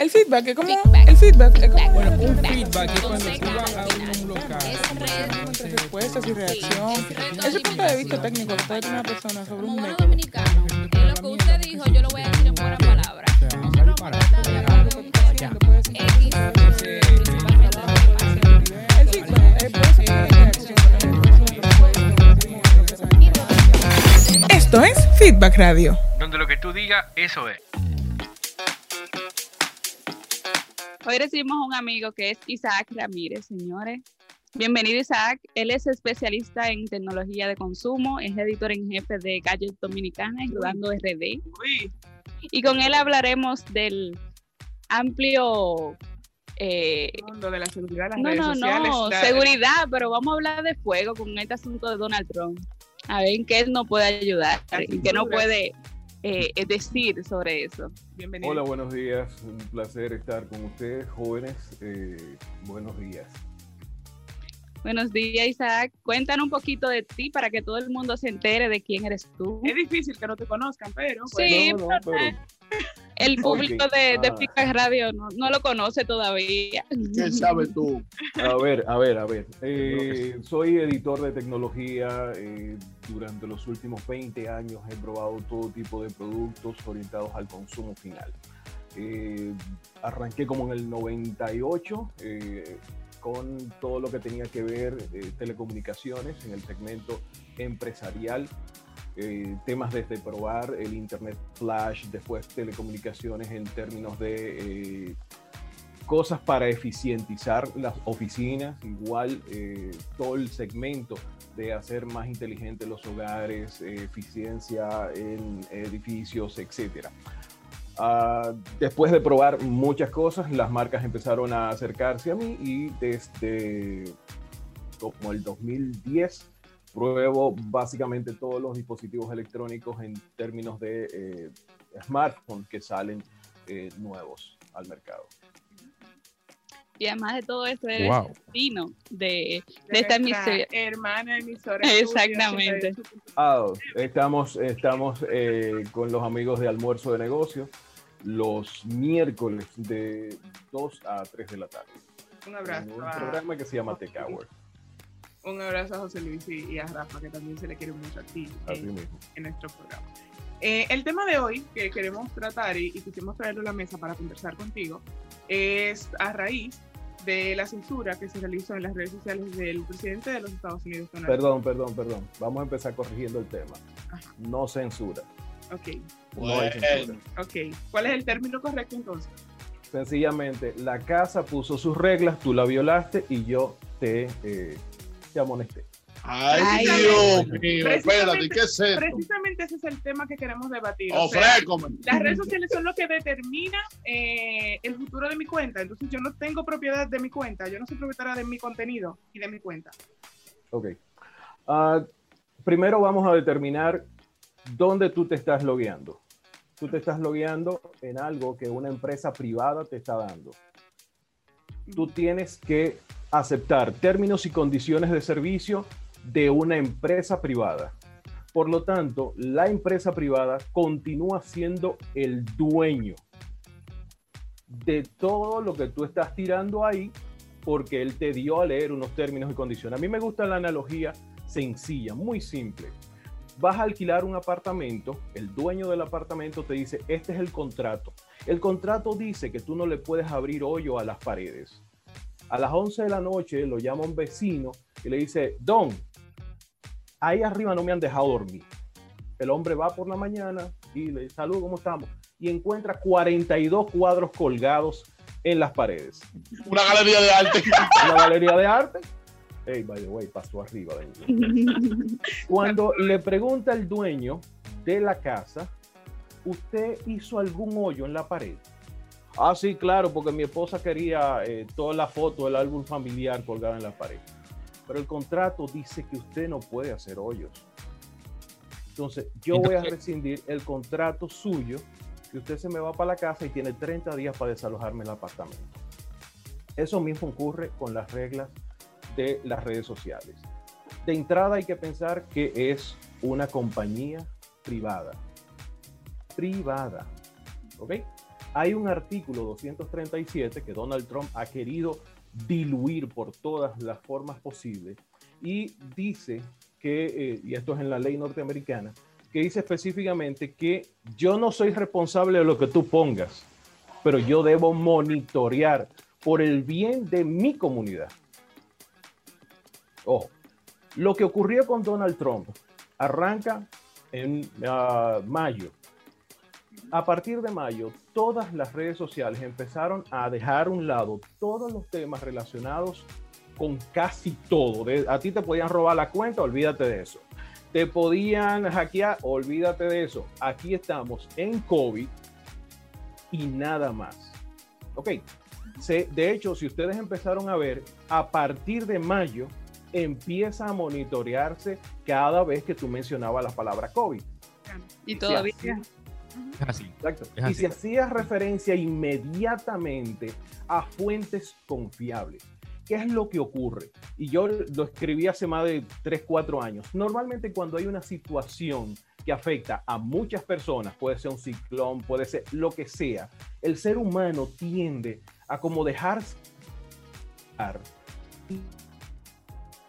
El feedback es como. Feedback. El feedback es como. Bueno, un feedback. feedback es cuando tú vas a un local. es respuestas y reacción. Sí, es Ese punto de vista técnico que puede tener una persona sobre Como un método. lo que usted dijo, yo lo voy a decir en buenas palabras. El feedback reacción, Esto es Feedback Radio. Donde lo que tú digas, eso es. Hoy recibimos a un amigo que es Isaac Ramírez, señores. Bienvenido Isaac, él es especialista en tecnología de consumo, es editor en jefe de Gadget Dominicana y Rodando RD. Y con él hablaremos del amplio... eh, mundo de la seguridad de las no, redes no, sociales. no, la- seguridad, pero vamos a hablar de fuego con este asunto de Donald Trump. A ver en qué él nos puede ayudar y qué cintura. puede eh, decir sobre eso. Bienvenido. Hola, buenos días. Un placer estar con ustedes, jóvenes. Eh, buenos días. Buenos días, Isaac. Cuéntanos un poquito de ti para que todo el mundo se entere de quién eres tú. Es difícil que no te conozcan, pero pues, Sí, No, no, pero El público Ok, de, de ah. Feedback Radio no, no lo conoce todavía. ¿Qué sabes tú? a ver, a ver, a ver. Eh, soy editor de tecnología. eh, durante los últimos 20 años he probado todo tipo de productos orientados al consumo final. Eh, arranqué como en el 98 eh, con todo lo que tenía que ver eh, telecomunicaciones en el segmento empresarial. Eh, temas desde probar el Internet Flash, después telecomunicaciones en términos de eh, cosas para eficientizar las oficinas, igual eh, todo el segmento de hacer más inteligentes los hogares, eficiencia en edificios, etcétera. Ah, después de probar muchas cosas, las marcas empezaron a acercarse a mí y desde como el 2010 pruebo básicamente todos los dispositivos electrónicos en términos de eh, smartphones que salen eh, nuevos al mercado. Y además de todo esto, eres Wow. vecino de, de de esta emisora. hermana emisora. Exactamente. Ah, estamos, estamos eh, con los amigos de Almuerzo de Negocios los miércoles de 2 a 3 de la tarde. Un En abrazo. un a- programa que se llama Tech Hour. Un abrazo a José Luis y, y a Rafa, que también se le quiere mucho aquí Así en, mismo. en nuestro programa. Eh, el tema de hoy que queremos tratar y, y quisimos traerlo a la mesa para conversar contigo es a raíz de la censura que se realizó en las redes sociales del presidente de los Estados Unidos, Donald Perdón, perdón, perdón. Vamos a empezar corrigiendo el tema. Ajá. No censura. Ok, No hay censura. ok. ¿Cuál es el término correcto entonces? Sencillamente, la casa puso sus reglas, tú la violaste y yo te, eh, te amonesté. Ay, Ay, Dios mío, espérate, ¿qué es esto? Precisamente ese es el tema que queremos debatir. Oh, o sea, Ofrécome. las redes sociales son lo que determina eh, el futuro de mi cuenta. Entonces yo no tengo propiedad de mi cuenta. Yo no soy propietaria de mi contenido y de mi cuenta. Ok. Ah, primero vamos a determinar dónde tú te estás logueando. Tú te estás logueando en algo que una empresa privada te está dando. Tú tienes que aceptar términos y condiciones de servicio de una empresa privada. Por lo tanto, la empresa privada continúa siendo el dueño de todo lo que tú estás tirando ahí porque él te dio a leer unos términos y condiciones. A mí me gusta la analogía sencilla, muy simple. Vas a alquilar un apartamento, el dueño del apartamento te dice, este es el contrato. El contrato dice que tú no le puedes abrir hoyo a las paredes. A las 11 de la noche lo llama un vecino y le dice, Don, ahí arriba no me han dejado dormir. El hombre va por la mañana y le dice, salud, ¿cómo estamos? Y encuentra 42 cuadros colgados en las paredes. Una galería de arte. Una galería de arte. Hey, by the way, pasó arriba de mí. Cuando le pregunta el dueño de la casa, ¿usted hizo algún hoyo en la pared? Ah, sí, claro, porque mi esposa quería eh, toda la foto del álbum familiar colgada en la pared. Pero el contrato dice que usted no puede hacer hoyos. Entonces, yo voy a rescindir el contrato suyo, que usted se me va para la casa y tiene 30 días para desalojarme el apartamento. Eso mismo ocurre con las reglas de las redes sociales. De entrada hay que pensar que es una compañía privada. Privada. ¿Ok? Hay un artículo 237 que Donald Trump ha querido diluir por todas las formas posibles y dice que, eh, y esto es en la ley norteamericana, que dice específicamente que yo no soy responsable de lo que tú pongas, pero yo debo monitorear por el bien de mi comunidad. Ojo, lo que ocurrió con Donald Trump arranca en ah, mayo. A partir de mayo, todas las redes sociales empezaron a dejar a un lado todos los temas relacionados con casi todo. De- a ti te podían robar la cuenta, olvídate de eso. Te podían hackear, olvídate de eso. Aquí estamos en COVID y nada más. Ok. Se- de hecho, si ustedes empezaron a ver, a partir de mayo empieza a monitorearse cada vez que tú mencionabas la palabra COVID. Y todavía. Así- Es así. Exacto. Es Y si hacías referencia inmediatamente a fuentes confiables, ¿qué es lo que ocurre? Y yo lo escribí hace más de 3, 4 años. Normalmente cuando hay una situación que afecta a muchas personas, puede ser un ciclón, puede ser lo que sea, el ser humano tiende a como dejar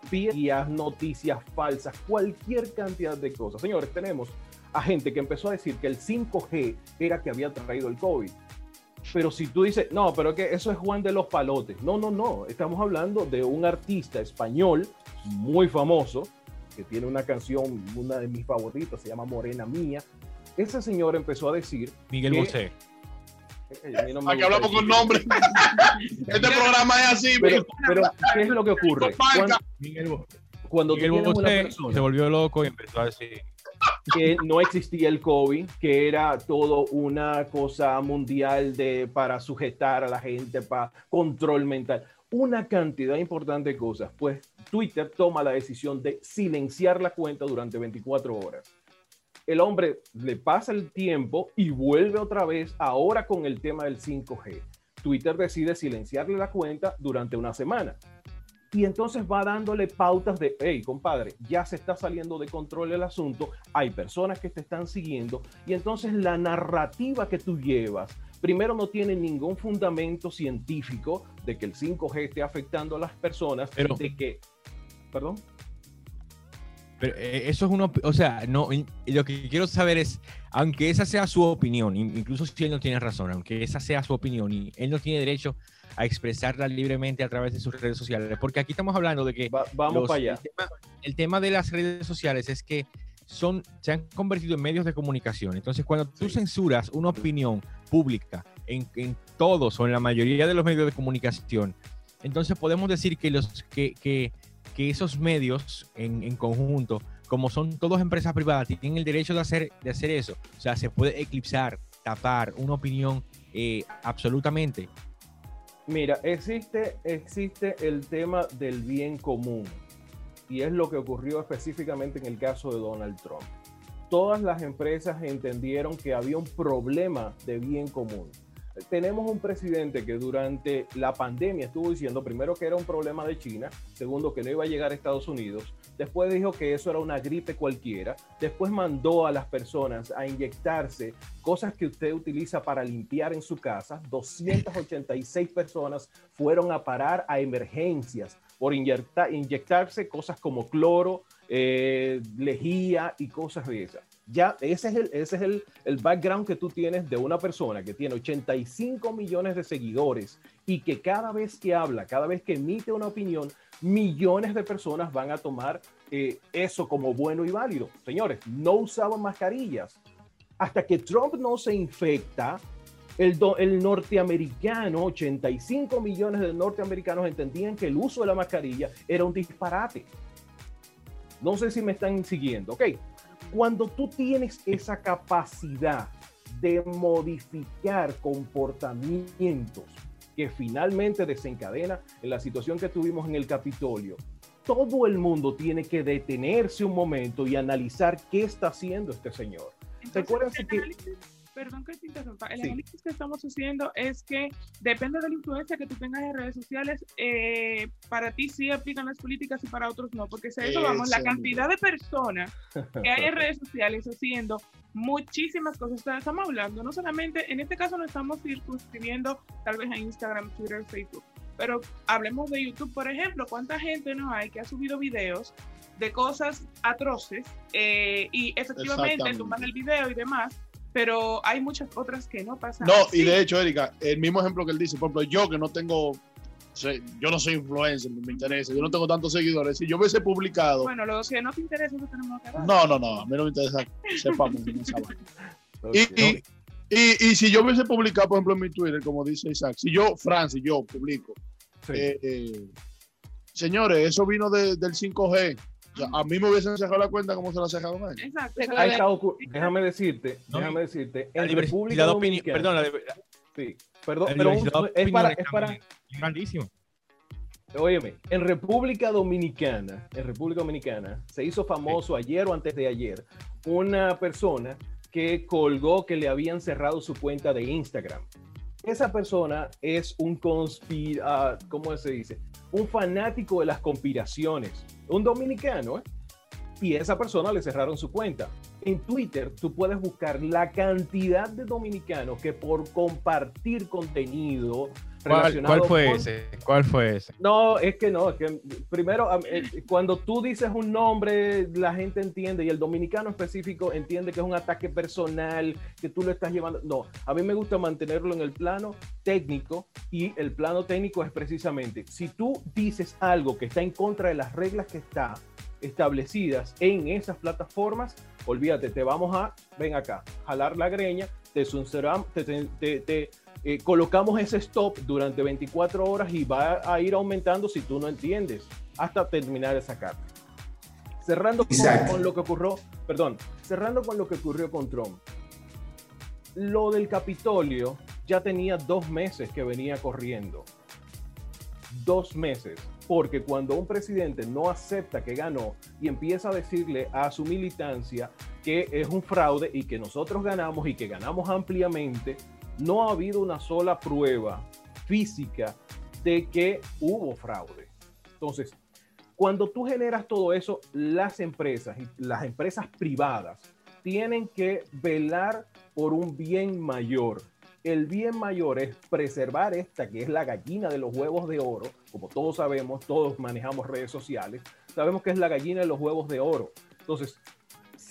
vías, noticias falsas, cualquier cantidad de cosas. Señores, tenemos a gente que empezó a decir que el 5G era que había traído el COVID. Pero si tú dices, no, pero que eso es Juan de los Palotes. No, no, no. Estamos hablando de un artista español muy famoso que tiene una canción, una de mis favoritas, se llama Morena Mía. Ese señor empezó a decir. Miguel. Bosé. eh, mí no Aquí hablamos con decir- nombre. Este programa es así, Pero, pero, ¿qué es lo que ocurre? Cuando, cuando Miguel una Bosé persona se volvió loco y empezó a decir. Que no existía el COVID, que era todo una cosa mundial de, para sujetar a la gente, para control mental. Una cantidad importante de cosas. Pues Twitter toma la decisión de silenciar la cuenta durante 24 horas. El hombre le pasa el tiempo y vuelve otra vez ahora con el tema del 5G. Twitter decide silenciarle la cuenta durante una semana. Y entonces va dándole pautas de, hey, compadre, ya se está saliendo de control el asunto, hay personas que te están siguiendo, y entonces la narrativa que tú llevas, primero no tiene ningún fundamento científico de que el 5G esté afectando a las personas, Pero- de que, perdón, Pero eh, eso es uno, o sea, no, lo que quiero saber es, aunque esa sea su opinión, in- incluso si él no tiene razón, aunque esa sea su opinión y él no tiene derecho a expresarla libremente a través de sus redes sociales, porque aquí estamos hablando de que va- vamos los- para allá. El tema, el tema de las redes sociales es que son, se han convertido en medios de comunicación. Entonces, cuando tú censuras una opinión pública en, en todos o en la mayoría de los medios de comunicación, entonces podemos decir que, los, que, que, que esos medios en, en conjunto, como son todas empresas privadas, tienen el derecho de hacer, de hacer eso. O sea, se puede eclipsar, tapar una opinión eh, absolutamente. Mira, existe, existe el tema del bien común y es lo que ocurrió específicamente en el caso de Donald Trump. Todas las empresas entendieron que había un problema de bien común. Tenemos un presidente que durante la pandemia estuvo diciendo primero que era un problema de China, segundo que no iba a llegar a Estados Unidos, después dijo que eso era una gripe cualquiera, después mandó a las personas a inyectarse cosas que usted utiliza para limpiar en su casa. 286 personas fueron a parar a emergencias por inyecta- inyectarse cosas como cloro, eh, lejía y cosas de esas. Ya ese es, el, ese es el, el background que tú tienes de una persona que tiene 85 millones de seguidores y que cada vez que habla, cada vez que emite una opinión, millones de personas van a tomar eh, eso como bueno y válido. Señores, no usaban mascarillas. Hasta que Trump no se infecta, el, do- el norteamericano, 85 millones de norteamericanos entendían que el uso de la mascarilla era un disparate. No sé si me están siguiendo, ¿ok? Cuando tú tienes esa capacidad de modificar comportamientos que finalmente desencadena en la situación que tuvimos en el Capitolio, todo el mundo tiene que detenerse un momento y analizar qué está haciendo este señor. Entonces, Recuérdense que- perdón que te interrumpa, el Sí. análisis que estamos haciendo es que depende de la influencia que tú tengas en redes sociales, eh, para ti sí aplican las políticas y para otros no, porque si a eso vamos, la cantidad de personas que hay en redes sociales haciendo muchísimas cosas. Estamos hablando, no solamente, en este caso no estamos circunscribiendo tal vez a Instagram, Twitter, Facebook, pero hablemos de YouTube, por ejemplo, ¿cuánta gente no hay que ha subido videos de cosas atroces eh, y efectivamente tumban el video y demás, pero hay muchas otras que no pasan. No, y de hecho, Erika, el mismo ejemplo que él dice, por ejemplo, yo que no tengo, yo no soy influencer, no me interesa, yo no tengo tantos seguidores, si yo hubiese publicado, Bueno, lo que no te interesa, eso tenemos que hablar. no, no, no, a mí no me interesa, sepamos. Y, y, y, y si yo hubiese publicado, por ejemplo, en mi Twitter, como dice Isaac, si yo, Francis, yo publico, Sí. eh, eh, señores, eso vino de- del 5G. O sea, a mí me hubiesen cerrado la cuenta como se la cerraron a él. Exacto. Ha estado déjame decirte, No, déjame decirte, La en República de opinión, Dominicana, perdón, la, de- sí, perdón, la pero un- diversidad de es para, es para, grandísimo. Óyeme, en República Dominicana, en República Dominicana, se hizo famoso ayer o antes de ayer una persona que colgó que le habían cerrado su cuenta de Instagram. Esa persona es un conspira, ¿cómo se dice? Un fanático de las conspiraciones, un dominicano, ¿eh? Y esa persona le cerraron su cuenta. En Twitter tú puedes buscar la cantidad de dominicanos que por compartir contenido ¿Cuál, cuál fue con- ese? ¿Cuál fue ese? no, es que no, es que primero, eh, cuando tú dices un nombre, la gente entiende y el dominicano específico entiende que es un ataque personal, que tú lo estás llevando. No, a mí me gusta mantenerlo en el plano técnico y el plano técnico es precisamente, si tú dices algo que está en contra de las reglas que está establecidas en esas plataformas, olvídate, te vamos a, ven acá, jalar la greña, te, censuram- te, te- te- te, eh, colocamos ese stop durante 24 horas y va a ir aumentando si tú no entiendes hasta terminar esa carta. Cerrando con, con lo que ocurrió, perdón, cerrando con lo que ocurrió con Trump. Lo del Capitolio ya tenía dos meses que venía corriendo. Dos meses. Porque cuando un presidente no acepta que ganó y empieza a decirle a su militancia que es un fraude y que nosotros ganamos y que ganamos ampliamente, no ha habido una sola prueba física de que hubo fraude. Entonces, cuando tú generas todo eso, las empresas las empresas privadas tienen que velar por un bien mayor. El bien mayor es preservar esta, que es la gallina de los huevos de oro. Como todos sabemos, todos manejamos redes sociales, sabemos que es la gallina de los huevos de oro. Entonces,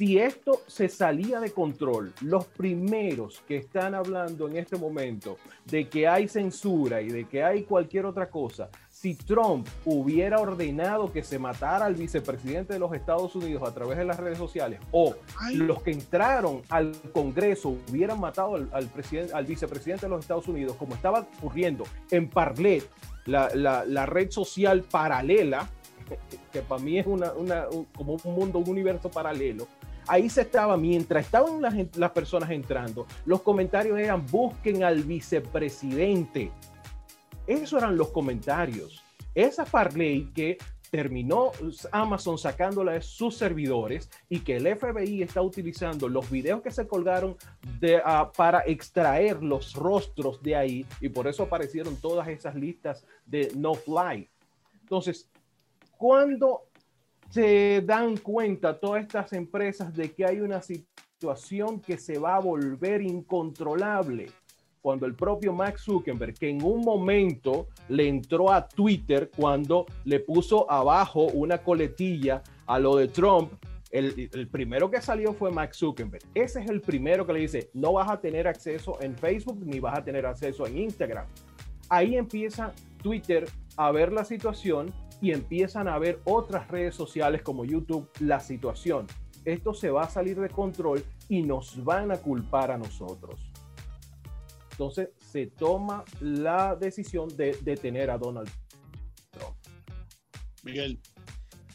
si esto se salía de control, los primeros que están hablando en este momento de que hay censura y de que hay cualquier otra cosa, si Trump hubiera ordenado que se matara al vicepresidente de los Estados Unidos a través de las redes sociales o Ay. los que entraron al Congreso hubieran matado al, al, presidente, al vicepresidente de los Estados Unidos, como estaba ocurriendo en Parler, la, la- la red social paralela, que para mí es una, una- un- como un mundo, un universo paralelo, ahí se estaba, mientras estaban las, las personas entrando, los comentarios eran busquen al vicepresidente. Esos eran los comentarios. Esa Parley que terminó Amazon sacándola de sus servidores y que el FBI está utilizando los videos que se colgaron ah, para extraer los rostros de ahí y por eso aparecieron todas esas listas de no fly. Entonces, cuando se dan cuenta todas estas empresas de que hay una situación que se va a volver incontrolable, cuando el propio Max Zuckerberg, que en un momento le entró a Twitter cuando le puso abajo una coletilla a lo de Trump, el, el primero que salió fue Max Zuckerberg. Ese es el primero que le dice, no vas a tener acceso en Facebook ni vas a tener acceso en Instagram. Ahí empieza Twitter a ver la situación y empiezan a ver otras redes sociales como YouTube la situación. Esto se va a salir de control y nos van a culpar a nosotros. Entonces se toma la decisión de detener a Donald Trump. Miguel.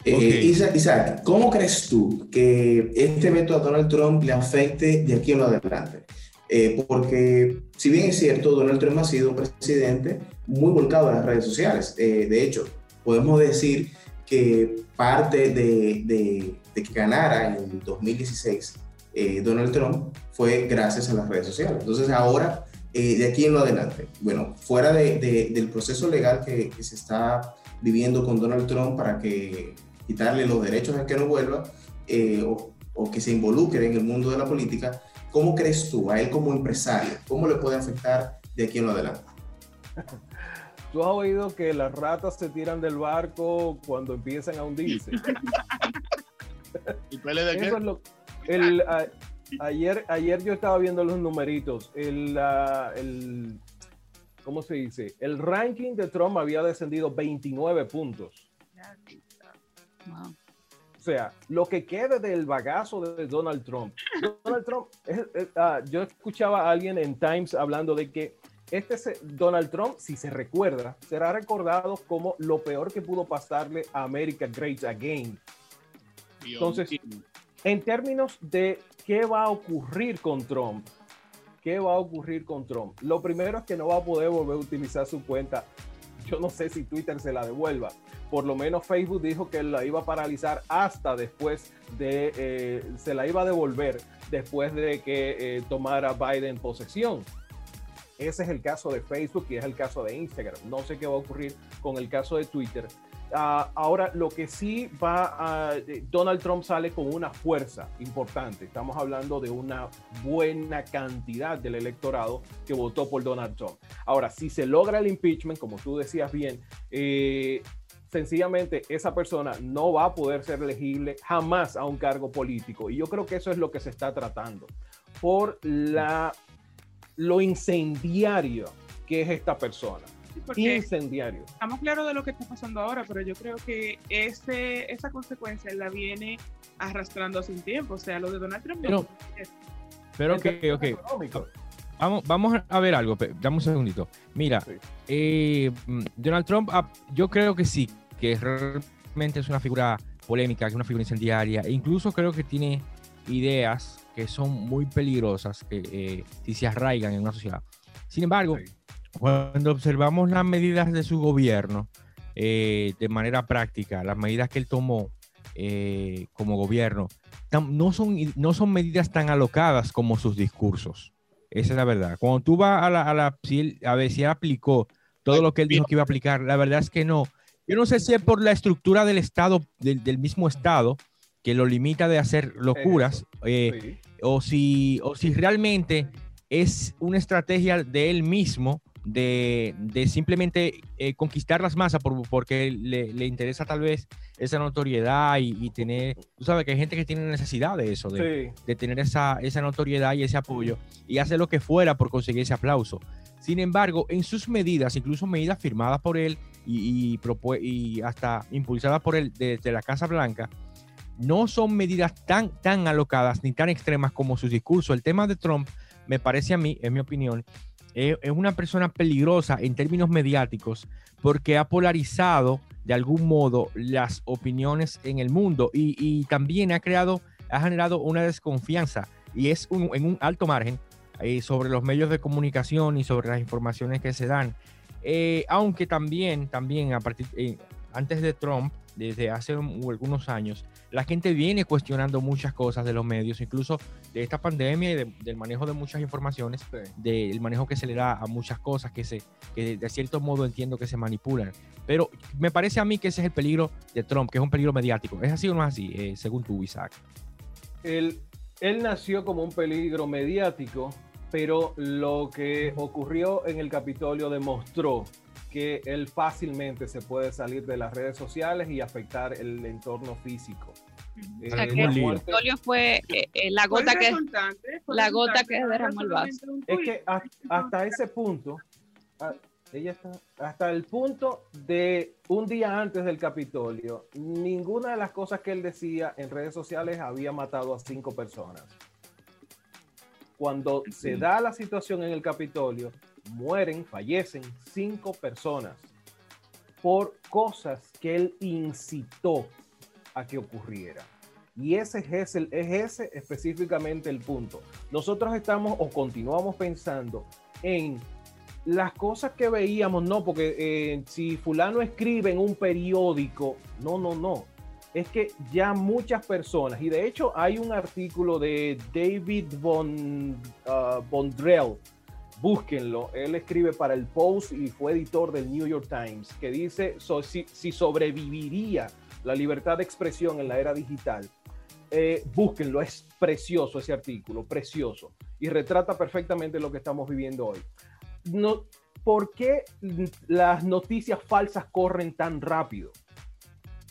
Eh, Ok. Isaac, Isaac, ¿cómo crees tú que este veto a Donald Trump le afecte de aquí en lo adelante? Eh, porque, si bien es cierto, Donald Trump ha sido un presidente muy volcado en las redes sociales. Eh, de hecho, podemos decir que parte de, de- de que ganara en 2016 eh, Donald Trump fue gracias a las redes sociales. Entonces ahora, eh, de aquí en lo adelante, bueno, fuera de, de, del proceso legal que, que, se está viviendo con Donald Trump para que quitarle los derechos a que no vuelva eh, o, o, que se involucre en el mundo de la política, ¿cómo crees tú a él como empresario? ¿Cómo le puede afectar de aquí en lo adelante? ¿Tú has oído que las ratas se tiran del barco cuando empiezan a hundirse? ¿Y pele de qué? Eso es lo, el, a, ayer, ayer yo estaba viendo los numeritos. El, uh, el, ¿Cómo se dice? El ranking de Trump había descendido 29 puntos. Wow. O sea, lo que quede del bagazo de Donald Trump. Donald Trump, es, es, uh, yo escuchaba a alguien en Times hablando de que este se, Donald Trump, si se recuerda, será recordado como lo peor que pudo pasarle a America Great Again. Entonces, en términos de qué va a ocurrir con Trump, qué va a ocurrir con Trump, lo primero es que no va a poder volver a utilizar su cuenta. Yo no sé si Twitter se la devuelva. Por lo menos Facebook dijo que la iba a paralizar hasta después de, eh, se la iba a devolver después de que eh, tomara Biden posesión. Ese es el caso de Facebook y es el caso de Instagram. No sé qué va a ocurrir con el caso de Twitter. Uh, ahora, lo que sí va a... Donald Trump sale con una fuerza importante. Estamos hablando de una buena cantidad del electorado que votó por Donald Trump. Ahora, si se logra el impeachment, como tú decías bien, eh, sencillamente esa persona no va a poder ser elegible jamás a un cargo político. Y yo creo que eso es lo que se está tratando. Por la lo incendiario que es esta persona. Porque incendiario. Estamos claros de lo que está pasando ahora, pero yo creo que ese, esa consecuencia la viene arrastrando hace un tiempo. O sea, lo de Donald Trump. Pero, pero ok, ok. Vamos, vamos a ver algo, dame un segundito. Mira, sí. eh, Donald Trump, yo creo que sí, que realmente es una figura polémica, que es una figura incendiaria, e incluso creo que tiene ideas que son muy peligrosas que, eh, si se arraigan en una sociedad. Sin embargo, cuando observamos las medidas de su gobierno eh, de manera práctica, las medidas que él tomó eh, como gobierno, no son, no son medidas tan alocadas como sus discursos. Esa es la verdad. Cuando tú vas a la, a, la, si él, a ver si él aplicó todo lo que él dijo que iba a aplicar, la verdad es que no. Yo no sé si es por la estructura del Estado, del, del mismo Estado, que lo limita de hacer locuras, eh, sí. O, si, o si realmente es una estrategia de él mismo de, de simplemente eh, conquistar las masas por, porque le, le, interesa tal vez esa notoriedad y, y, tener, tú sabes que hay gente que tiene necesidad de eso, de, sí. de tener esa, esa notoriedad y ese apoyo y hace lo que fuera por conseguir ese aplauso. Sin embargo, en sus medidas, incluso medidas firmadas por él y, y, y hasta impulsadas por él desde la Casa Blanca, no son medidas tan, tan alocadas ni tan extremas como sus discursos. El tema de Trump, me parece a mí, en mi opinión, es, es una persona peligrosa en términos mediáticos porque ha polarizado de algún modo las opiniones en el mundo y, también ha creado, ha generado una desconfianza y es un, en un alto margen eh, sobre los medios de comunicación y sobre las informaciones que se dan. Eh, aunque también, también a partir, eh, antes de Trump, desde hace un, algunos años, la gente viene cuestionando muchas cosas de los medios, incluso de esta pandemia y de, del manejo de muchas informaciones, sí. del manejo que se le da a muchas cosas que, se, que de cierto modo entiendo que se manipulan. Pero me parece a mí que ese es el peligro de Trump, que es un peligro mediático. ¿Es así o no es así, eh, según tú, Isaac? Él, él nació como un peligro mediático, pero lo que ocurrió en el Capitolio demostró que él fácilmente se puede salir de las redes sociales y afectar el entorno físico. O sea, eh, que el Capitolio fue eh, eh, la gota que la gota que derramó el vaso. Es que hasta, hasta ese punto, ah, ella está hasta el punto de un día antes del Capitolio, ninguna de las cosas que él decía en redes sociales había matado a cinco personas. Cuando sí. se da la situación en el Capitolio, mueren, fallecen cinco personas por cosas que él incitó a que ocurriera. Y ese es, el, es ese específicamente el punto. Nosotros estamos o continuamos pensando en las cosas que veíamos, no, porque eh, si fulano escribe en un periódico, no, no, no. es que ya muchas personas, y de hecho hay un artículo de David von, uh, Bondrell, búsquenlo, él escribe para el Post y fue editor del New York Times, que dice so- si, si sobreviviría la libertad de expresión en la era digital. Eh, búsquenlo, es precioso ese artículo, precioso, y retrata perfectamente lo que estamos viviendo hoy. No, ¿Por qué las noticias falsas corren tan rápido?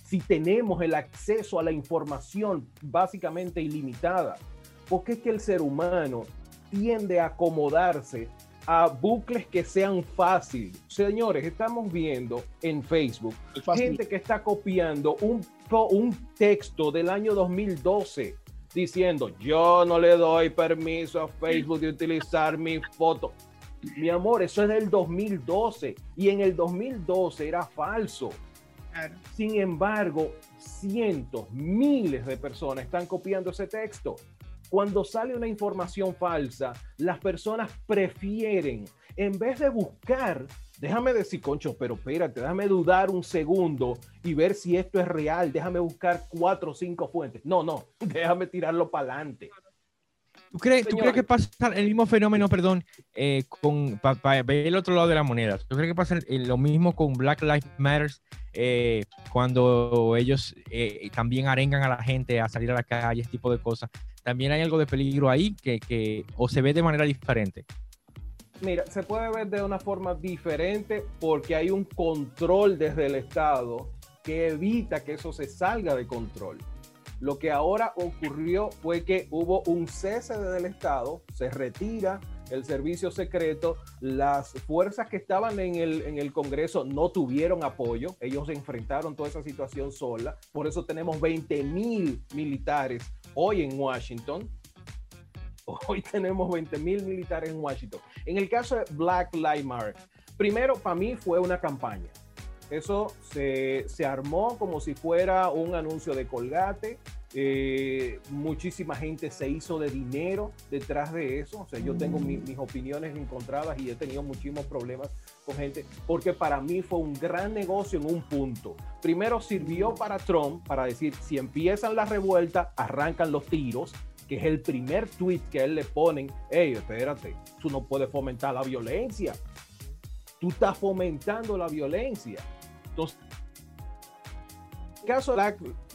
Si tenemos el acceso a la información básicamente ilimitada, ¿por qué es que el ser humano tiende a acomodarse a bucles que sean fáciles? Señores, estamos viendo en Facebook gente que está copiando un, un texto del año 2012 diciendo yo no le doy permiso a Facebook de utilizar mi foto. Mi amor, eso es del 2012 y en el 2012 era falso. Claro. Sin embargo, cientos, miles de personas están copiando ese texto. Cuando sale una información falsa, las personas prefieren, en vez de buscar, déjame decir, concho, pero espérate, déjame dudar un segundo y ver si esto es real, déjame buscar cuatro o cinco fuentes. No, no, déjame tirarlo para adelante. ¿Tú crees, ¿Tú crees que pasa el mismo fenómeno, perdón, eh, con para ver el otro lado de la moneda? ¿Tú crees que pasa lo mismo con Black Lives Matter eh, cuando ellos eh, también arengan a la gente a salir a la calle, ese tipo de cosas? ¿También hay algo de peligro ahí que, que o se ve de manera diferente? Mira, se puede ver de una forma diferente porque hay un control desde el Estado que evita que eso se salga de control. Lo que ahora ocurrió fue que hubo un cese del Estado, se retira el servicio secreto, las fuerzas que estaban en el, en el Congreso no tuvieron apoyo, ellos enfrentaron toda esa situación sola, por eso tenemos 20 mil militares hoy en Washington, Hoy tenemos 20 mil militares en Washington. En el caso de Black Lives Matter, primero para mí fue una campaña. Eso se, se armó como si fuera un anuncio de colgate. Eh, muchísima gente se hizo de dinero detrás de eso. O sea, yo tengo mi- mis opiniones encontradas y he tenido muchísimos problemas con gente porque para mí fue un gran negocio en un punto. Primero sirvió para Trump para decir, si empiezan la revuelta, arrancan los tiros, que es el primer tweet que él le ponen, hey, espérate, tú no puedes fomentar la violencia. Tú estás fomentando la violencia. Entonces, caso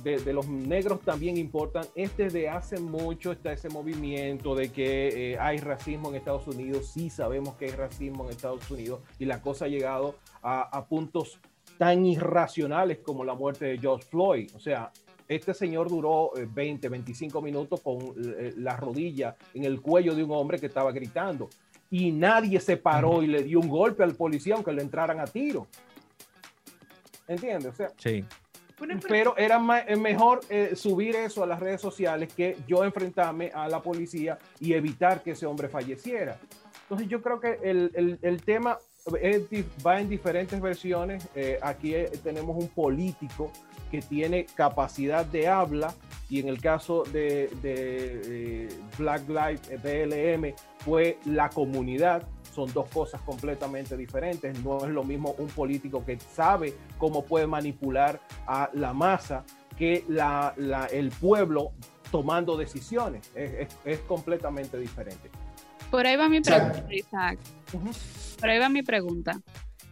de, de los negros también importan. Este de hace mucho está ese movimiento de que eh, hay racismo en Estados Unidos. Sí sabemos que hay racismo en Estados Unidos y la cosa ha llegado a, a puntos tan irracionales como la muerte de George Floyd. O sea, este señor duró eh, 20, 25 minutos con eh, la rodilla en el cuello de un hombre que estaba gritando y nadie se paró y le dio un golpe al policía aunque le entraran a tiro. ¿Entiendes? O sea, Sí. Pero era eh, mejor eh, subir eso a las redes sociales que yo enfrentarme a la policía y evitar que ese hombre falleciera. Entonces yo creo que el, tema va en diferentes versiones. Eh, aquí tenemos un político que tiene capacidad de habla y en el caso de, de, Black Lives BLM fue la comunidad. Son dos cosas completamente diferentes. No es lo mismo un político que sabe cómo puede manipular a la masa que la, la- el pueblo tomando decisiones. Es, es- es completamente diferente. Por ahí va mi pregunta, Isaac. Por ahí va mi pregunta.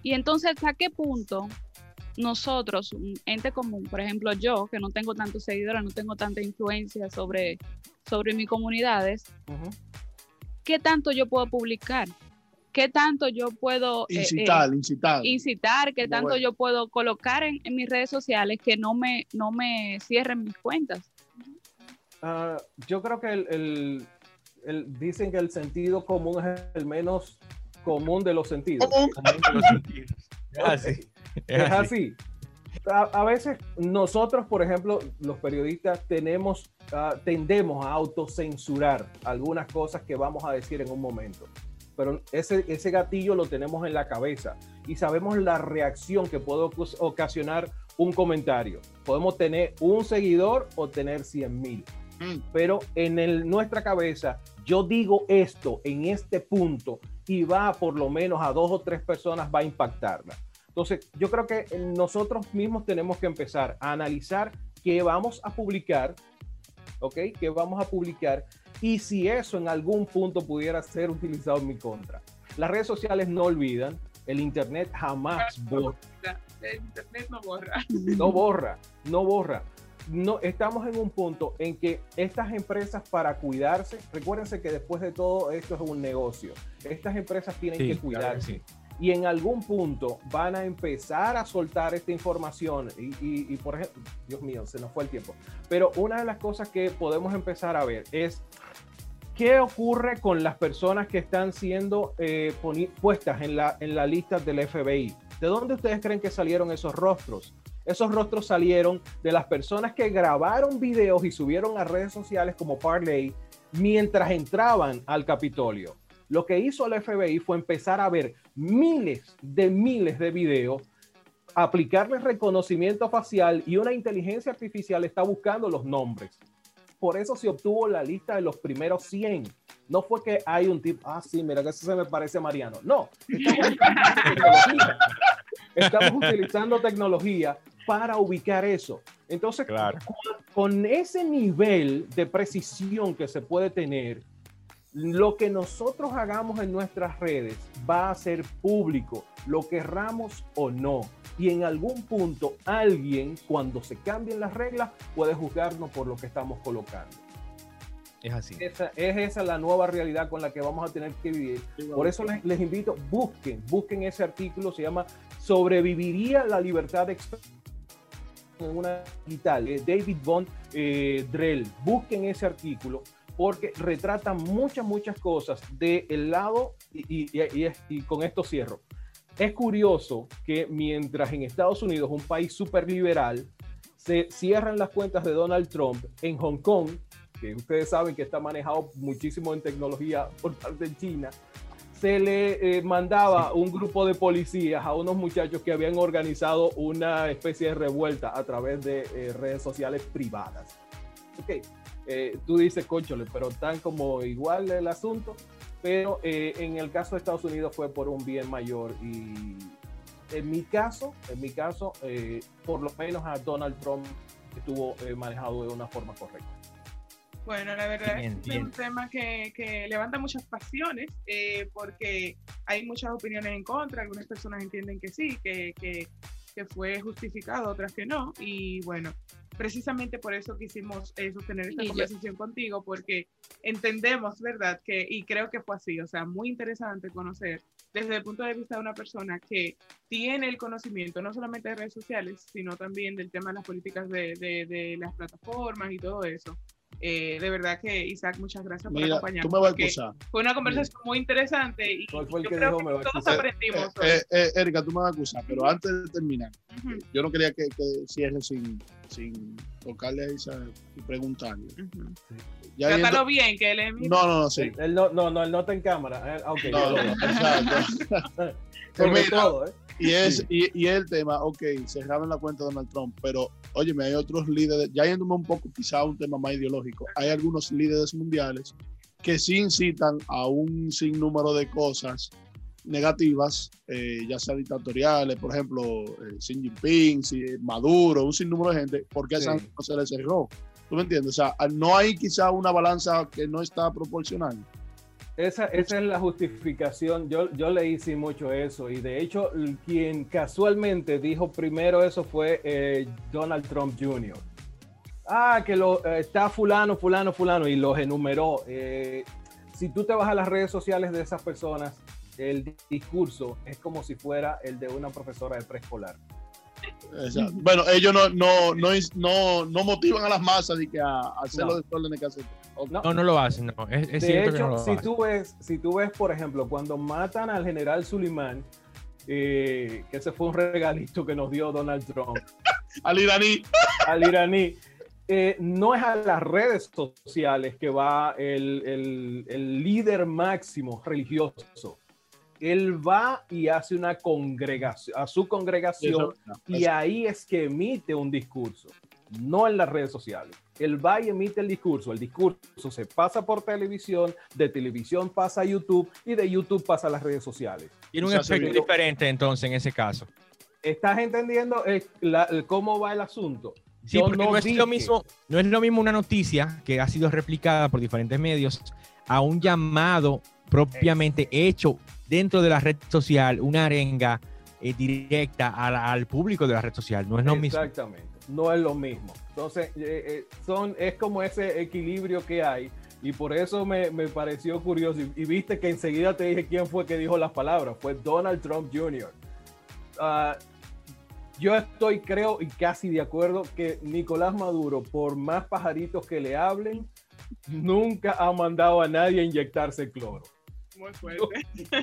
Y entonces, ¿a qué punto nosotros, un ente común, por ejemplo yo, que no tengo tantos seguidores, no tengo tanta influencia sobre, sobre mis comunidades. ¿qué tanto yo puedo publicar? ¿Qué tanto yo puedo eh, eh, Incitar, incitar. incitar? ¿Qué tanto yo puedo colocar en, en mis redes sociales que no me, no me cierren mis cuentas? Ah, yo creo que el, el- el- dicen que el sentido común es el menos común de los sentidos. Los. Es así. Es Es así. A, a veces nosotros, por ejemplo, los periodistas tenemos, ah, tendemos a autocensurar algunas cosas que vamos a decir en un momento. Pero ese, ese gatillo lo tenemos en la cabeza y sabemos la reacción que puede ocasionar un comentario. Podemos tener un seguidor o tener 100 mil Mm. pero en el- nuestra cabeza yo digo esto en este punto y va por lo menos a dos o tres personas va a impactarla. Entonces, yo creo que nosotros mismos tenemos que empezar a analizar qué vamos a publicar, ¿ok? ¿Qué vamos a publicar? Y si eso en algún punto pudiera ser utilizado en mi contra. Las redes sociales no olvidan, el Internet jamás borra. El internet no borra. No borra, no borra. No, estamos en un punto en que estas empresas para cuidarse, recuérdense que después de todo esto es un negocio. Estas empresas tienen Sí, que claro que cuidarse sí. Y en algún punto van a empezar a soltar esta información y, por ejemplo, Dios mío, se nos fue el tiempo, pero una de las cosas que podemos empezar a ver es qué ocurre con las personas que están siendo eh, puestas en la, en la lista del FBI. ¿De dónde ustedes creen que salieron esos rostros? Esos rostros salieron de las personas que grabaron videos y subieron a redes sociales como Parley mientras entraban al Capitolio. Lo que hizo el FBI fue empezar a ver miles de miles de videos, aplicarles reconocimiento facial y una inteligencia artificial está buscando los nombres. Por eso se obtuvo la lista de los primeros 100. No fue que hay un tipo, ah, sí, mira que eso se me parece a Mariano. No, estamos utilizando tecnología. Estamos utilizando tecnología para ubicar eso. Entonces, Claro. con, con ese nivel de precisión que se puede tener, lo que nosotros hagamos en nuestras redes va a ser público, lo querramos o no. Y en algún punto alguien, cuando se cambien las reglas, puede juzgarnos por lo que estamos colocando. Es así. Esa, es esa la nueva realidad con la que vamos a tener que vivir. Por eso les, les invito, busquen, busquen ese artículo, se llama ¿Sobreviviría la libertad de expresión en una digital? David Von eh, Drell, busquen ese artículo porque retrata muchas, muchas cosas del lado y, y- y- y- con esto cierro. Es curioso que mientras en Estados Unidos, un país súper liberal, se cierran las cuentas de Donald Trump en Hong Kong, que ustedes saben que está manejado muchísimo en tecnología por parte de China, se le eh, mandaba un grupo de policías a unos muchachos que habían organizado una especie de revuelta a través de eh, redes sociales privadas. Ok, eh, tú dices, conchole, pero tan como igual el asunto, pero eh, en el caso de Estados Unidos fue por un bien mayor y en mi caso, en mi caso, eh, por lo menos a Donald Trump estuvo eh, manejado de una forma correcta. Bueno, la verdad Bien, es que es bien. un tema que, que levanta muchas pasiones eh, porque hay muchas opiniones en contra. Algunas personas entienden que sí, que, que, que fue justificado, otras que no. Y bueno, precisamente por eso quisimos eh, sostener esta Y yo- conversación contigo porque entendemos, ¿verdad? Que, y creo que fue así, o sea, muy interesante conocer desde el punto de vista de una persona que tiene el conocimiento no solamente de redes sociales, sino también del tema de las políticas de, de, de las plataformas y todo eso. Eh, de verdad que Isaac, muchas gracias por acompañarnos. tú me vas a excusar. Fue una conversación muy interesante y ¿Cuál fue el yo que creo dijo que me va a todos aprendimos. Eh, eh, eh, Erika, tú me vas a acusar, pero antes de terminar, yo no quería que, que cierre sin, sin tocarle a Isa y preguntarle. Ya Trátalo viendo- bien, que él es mi- No, no, no, sí. Él no, no, no, él no está en cámara. eh, ok, No, no, no, exacto. Sobre Mira, todo, ¿eh? Y es, y, y el tema, ok, cerraron la cuenta de Donald Trump, pero óyeme, hay otros líderes, ya yéndome un poco quizá a un tema más ideológico, hay algunos líderes mundiales que sí incitan a un sinnúmero de cosas negativas, eh, ya sea dictatoriales, por ejemplo, eh, Xi Jinping, Maduro, un sinnúmero de gente, porque a Sí. no se le cerró. ¿Tú me entiendes? O sea, no hay quizá una balanza que no está proporcional. Esa, esa es la justificación. Yo, yo leí sí mucho eso. Y de hecho, quien casualmente dijo primero eso fue eh, Donald Trump Jr. Ah, que lo, eh, está fulano, fulano, fulano. Y los enumeró. Eh, si tú te vas a las redes sociales de esas personas, el di- discurso es como si fuera el de una profesora de preescolar. Exacto. Bueno, ellos no, no, no, no, no motivan a las masas de que a, a hacer No. los desórdenes que hacen. No, No, no lo hacen, no. Es, es de cierto que no hecho, lo si hacen. tú, ves, si tú ves, por ejemplo, cuando matan al general Suleiman, eh, que ese fue un regalito que nos dio Donald Trump Al iraní, al iraní, eh, no es a las redes sociales que va el, el- el líder máximo religioso. Él va y hace una congregación, a su congregación, y ahí es que emite un discurso, no en las redes sociales. Él va y emite el discurso. El discurso se pasa por televisión, de televisión pasa a YouTube y de YouTube pasa a las redes sociales. Tiene un O sea, efecto diferente entonces en ese caso. ¿Estás entendiendo eh, la- el cómo va el asunto? Sí, Yo porque no, es dije- lo mismo, no es lo mismo una noticia que ha sido replicada por diferentes medios a un llamado propiamente hecho dentro de la red social, una arenga eh, directa al público de la red social. No es lo mismo. Exactamente, no es lo mismo. Entonces, eh, eh, son, es como ese equilibrio que hay y por eso me, me pareció curioso. Y, y viste que enseguida te dije quién fue que dijo las palabras, fue Donald Trump Jr. Ah, yo estoy, creo, y casi de acuerdo que Nicolás Maduro, por más pajaritos que le hablen, nunca ha mandado a nadie a inyectarse cloro. Muy fuerte.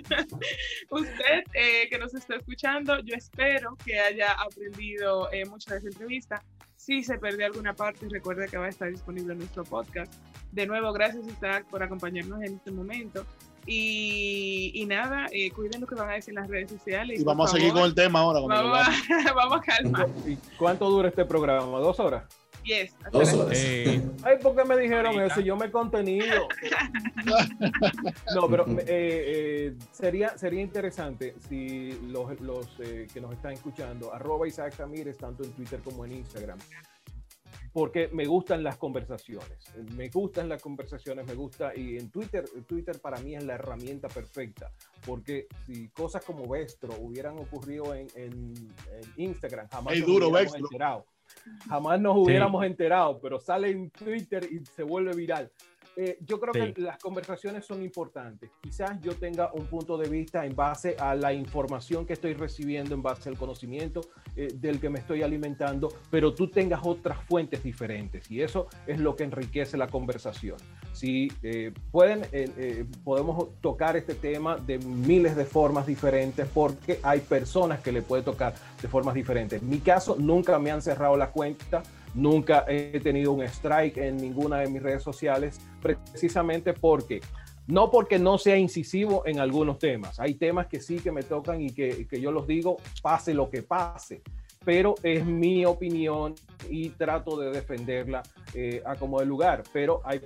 Usted eh, que nos está escuchando, yo espero que haya aprendido eh, mucho de esta entrevista. Si se perdió alguna parte, recuerde que va a estar disponible en nuestro podcast. De nuevo, gracias Isaac por acompañarnos en este momento. Y, y nada, eh, cuiden lo que van a decir en las redes sociales. Y vamos a seguir con el tema ahora. Vamos, vamos a calmar. ¿Y cuánto dura este programa? ¿Dos horas? Yes, hasta Dos horas. Eh, Ay, ¿por qué me dijeron eso? Yo me he contenido. No, pero eh, eh, sería, sería interesante si los, los, eh, que nos están escuchando, arroba Isaac Ramírez, tanto en Twitter como en Instagram, porque me gustan las conversaciones. Me gustan las conversaciones, me gusta, y en Twitter, Twitter para mí es la herramienta perfecta, porque si cosas como Vestro hubieran ocurrido en, en- en Instagram, jamás Ey, nos duro, hubiéramos Vestro. enterado. Jamás nos hubiéramos enterado, pero sale en Twitter y se vuelve viral. Eh, yo creo Sí. que las conversaciones son importantes. Quizás yo tenga un punto de vista en base a la información que estoy recibiendo, en base al conocimiento eh, del que me estoy alimentando, pero tú tengas otras fuentes diferentes y eso es lo que enriquece la conversación. Si eh, pueden, eh, eh, podemos tocar este tema de miles de formas diferentes porque hay personas que le puede tocar de formas diferentes. En mi caso, nunca me han cerrado la cuenta. Nunca he tenido un strike en ninguna de mis redes sociales, precisamente porque, no porque no sea incisivo en algunos temas. Hay temas que sí que me tocan y que, que yo los digo, pase lo que pase, pero es mi opinión y trato de defenderla eh, a como de lugar. Pero hay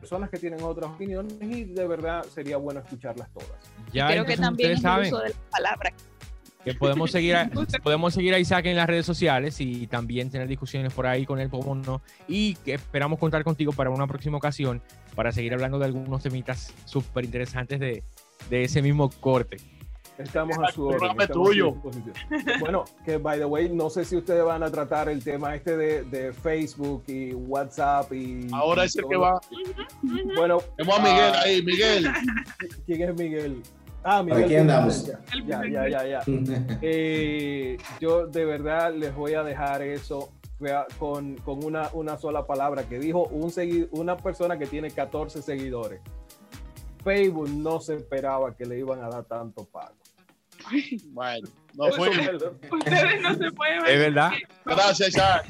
personas que tienen otras opiniones y de verdad sería bueno escucharlas todas. ya Creo que también es el saben uso de la palabra. Que podemos seguir, a, podemos seguir a Isaac en las redes sociales y también tener discusiones por ahí con él, como no. Y que esperamos contar contigo para una próxima ocasión para seguir hablando de algunos temitas súper interesantes de, de ese mismo corte. Estamos a su orden. su tuyo. Bueno, que by the way, no sé si ustedes van a tratar el tema este de, de Facebook y WhatsApp y. Ahora y es el todo. que va. Bueno, Tenemos a Miguel ah, ahí. Miguel. ¿Quién es Miguel? Ah, ¿Para Miguel. qué andamos? Ya, ya, ya, ya. Eh, yo de verdad les voy a dejar eso con, con una, una sola palabra que dijo un segui- una persona que tiene 14 seguidores. Facebook no se esperaba que le iban a dar tanto pago. Bueno, no fue. es verdad. Ustedes no se pueden Es verdad. Gracias, Isaac.